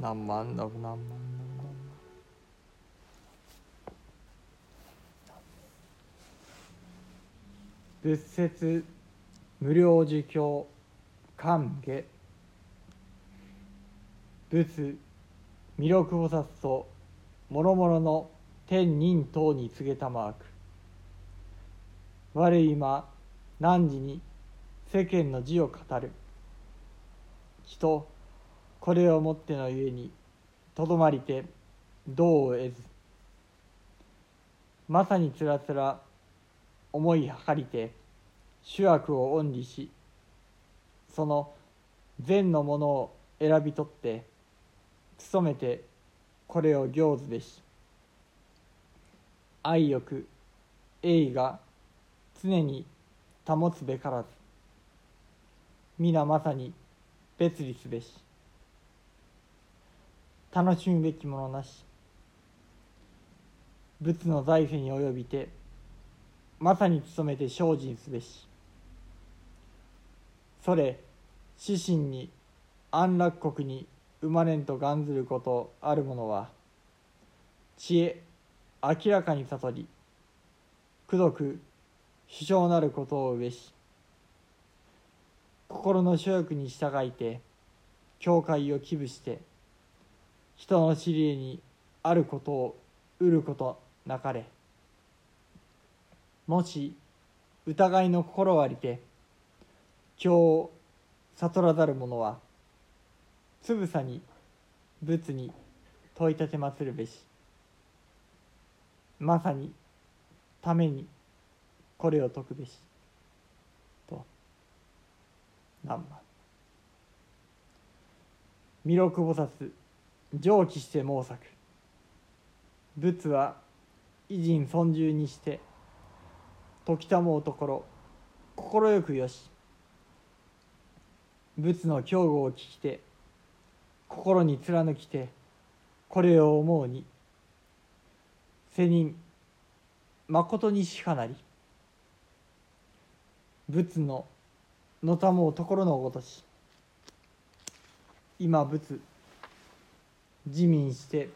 何万ダブ何万仏説無料儒教歓下。仏弥勒菩薩と諸々の天人等に告げたマーク。我今汝に世間の字を語る。人これをもってのゆえにとどまりて道を得ずまさにつらつら思いはかりて主悪を恩理しその善のものを選び取って努めてこれを行ずべし。愛欲栄が常に保つべからず。皆まさに別離すべし。楽しむべきものなし。仏の財政に及びてまさに努めて精進すべし。それ死神に安楽国に生まれんと願ずることある者は知恵明らかに悟り功徳主張なることをうべし心の所欲に従いて教会を寄付して人の知りにあることを得ることなかれ。もし疑いの心をありて今日悟らざる者はつぶさに仏に問い立てまするべし。まさにためにこれを説くべし。と何万弥勒菩薩。上記して毛作仏は偉人尊重にして時たもうところ快くよし仏の教語を聞きて心に貫きてこれを思うに世人まことにしかなり仏ののたもうところのごとし今仏自民して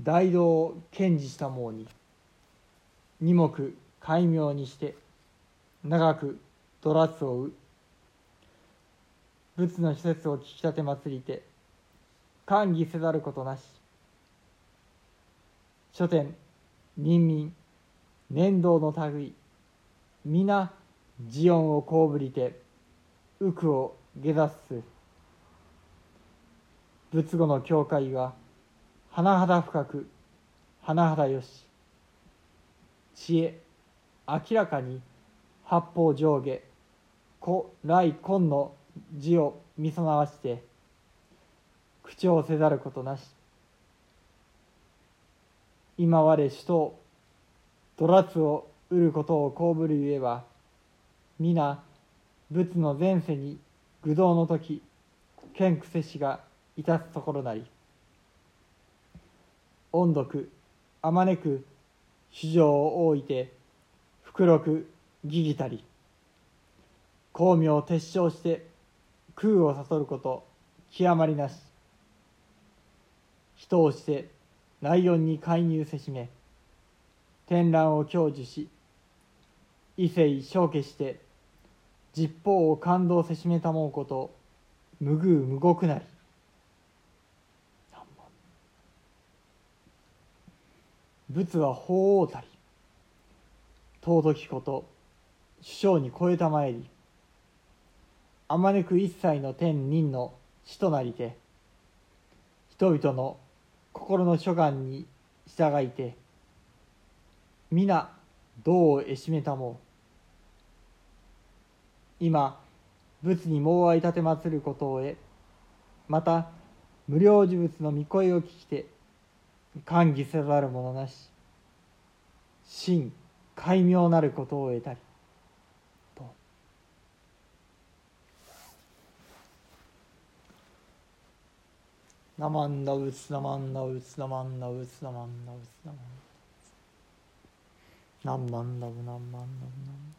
大道を堅持したもうに二目戒名にして長くドラツを追う仏の施設を聞き立て祭りて歓喜せざることなし。書店人民年道の類皆慈音をこうぶりて右句を下脱す仏語の教会は甚だ深く甚だよし知恵明らかに八方上下古来今の字を見備わして口調せざることなし。今我首都ドラツを得ることをこぶるゆえは皆仏の前世に愚道の時剣癖しがいたすところなり音読あまねく主情を置いて福く義義たり光明を撤消して空を悟ること極まりなし人をしてライオンに介入せしめ天覧を享受し異性消化して実法を感動せしめたもうこと無偶無極なり。仏は法王たり尊きこと首相に超えたまえりあまねく一切の天人の死となりて人々の心の諸願に従いて皆道をえしめたも今仏に猛愛立てまつることを得また無料呪物の御声を聞きて歓喜せざる者なし。真海妙なることを得たり。と。ナマンダウツナマンダウツナマンダウツナマンダウツナマンダウツナマンダウナマンダウナマン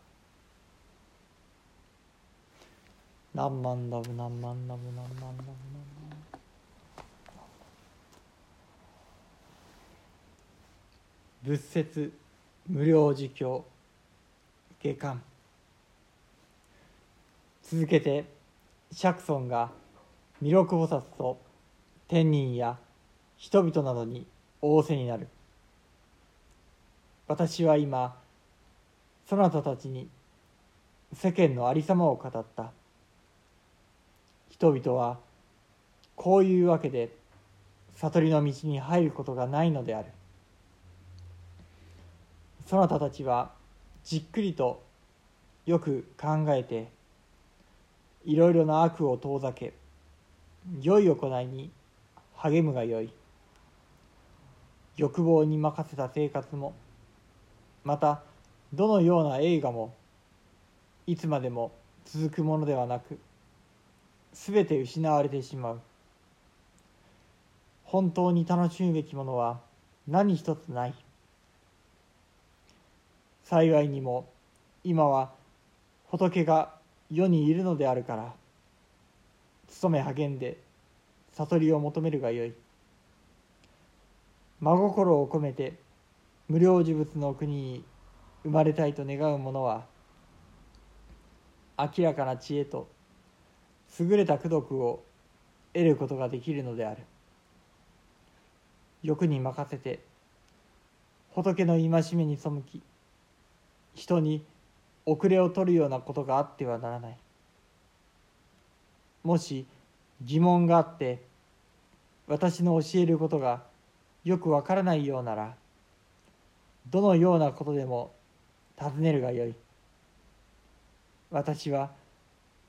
何万ダブ何万ダブ何万ダブ何万仏説無料儒教下巻続けて釈尊が弥勒菩薩と天人や人々などに仰せになる。私は今そなたたちに世間のありさまを語った。人々はこういうわけで悟りの道に入ることがないのである。そなたたちはじっくりとよく考えていろいろな悪を遠ざけ良い行いに励むがよい。欲望に任せた生活もまたどのような映画もいつまでも続くものではなく全て失われてしまう。本当に楽しむべきものは何一つない。幸いにも今は仏が世にいるのであるから努め励んで悟りを求めるがよい。真心を込めて無料呪物の国に生まれたいと願う者は明らかな知恵と優れた功徳を得ることができるのである。欲に任せて仏の戒めに背き人に遅れを取るようなことがあってはならない。もし疑問があって私の教えることがよくわからないようならどのようなことでも尋ねるがよい。私は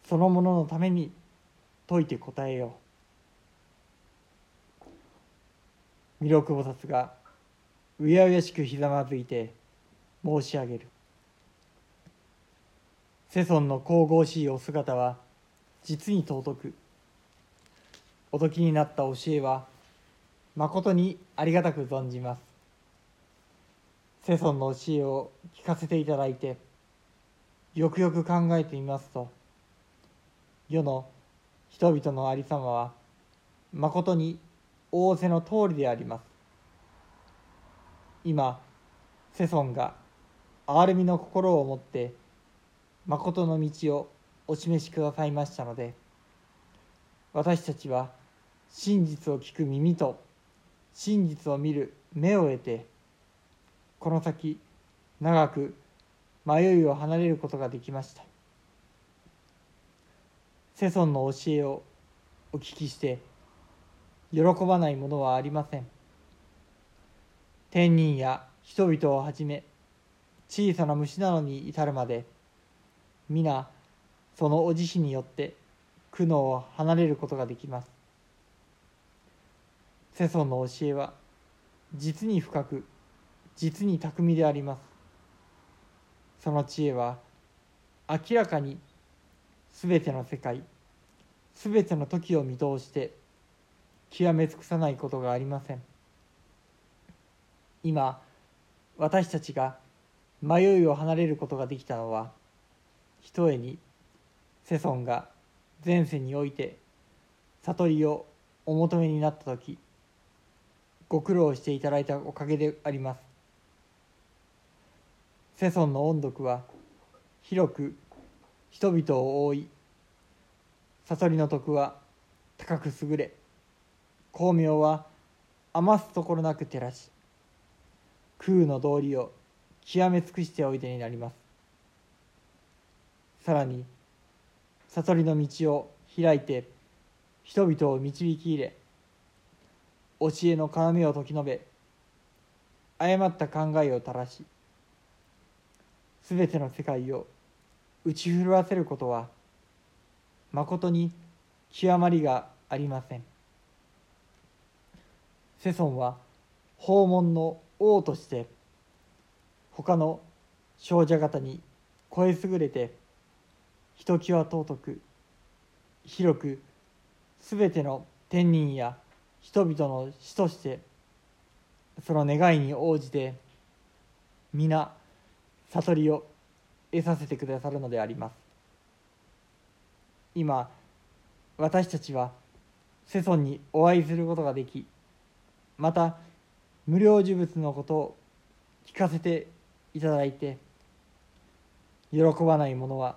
そのもののために説いて答えよう。弥勒菩薩がうやうやしくひざまずいて申し上げる。世尊の神々しいお姿は実に尊く。お時になった教えは誠にありがたく存じます。世尊の教えを聞かせていただいてよくよく考えてみますと世の人々のありさまは誠に仰せの通りであります。今世尊が憐れみの心を持って誠の道をお示しくださいましたので私たちは真実を聞く耳と真実を見る目を得てこの先長く迷いを離れることができました。世尊の教えをお聞きして喜ばないものはありません。天人や人々をはじめ小さな虫なのに至るまで皆そのお慈悲によって苦悩を離れることができます。世尊の教えは実に深く実に巧みであります。その知恵は明らかに全ての世界全ての時を見通して極め尽くさないことがありません。今私たちが迷いを離れることができたのはひとえに世尊が前世において悟りをお求めになった時ご苦労していただいたおかげであります。世尊の音読は広く人々を覆い悟りの徳は高く優れ光明は余すところなく照らし空の道理を極め尽くしておいでになります。さらに悟りの道を開いて人々を導き入れ教えの要を解き述べ誤った考えを垂らしすべての世界を打ち震わせることはまことに極まりがありません。世尊は訪問の王として他の少女方に超え優れてひときわ尊く広くすべての天人や人々の死としてその願いに応じて皆悟りを得させてくださるのであります。今私たちは世尊にお会いすることができまた無料呪物のことを聞かせていただいて喜ばない者は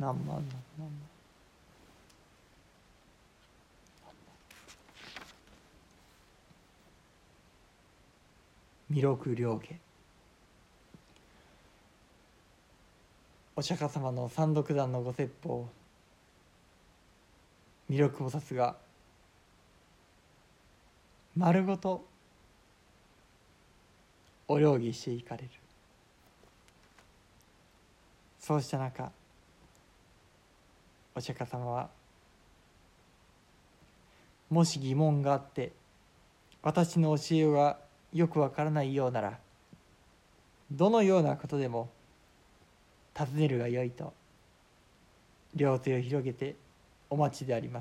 何万何万万弥勒良家お釈迦様の三独壇のご説法弥勒菩薩が丸ごとお料理していかれるそうした中お釈迦様はもし疑問があって私の教えがよくわからないようならどのようなことでも尋ねるがよいと両手を広げてお待ちであります。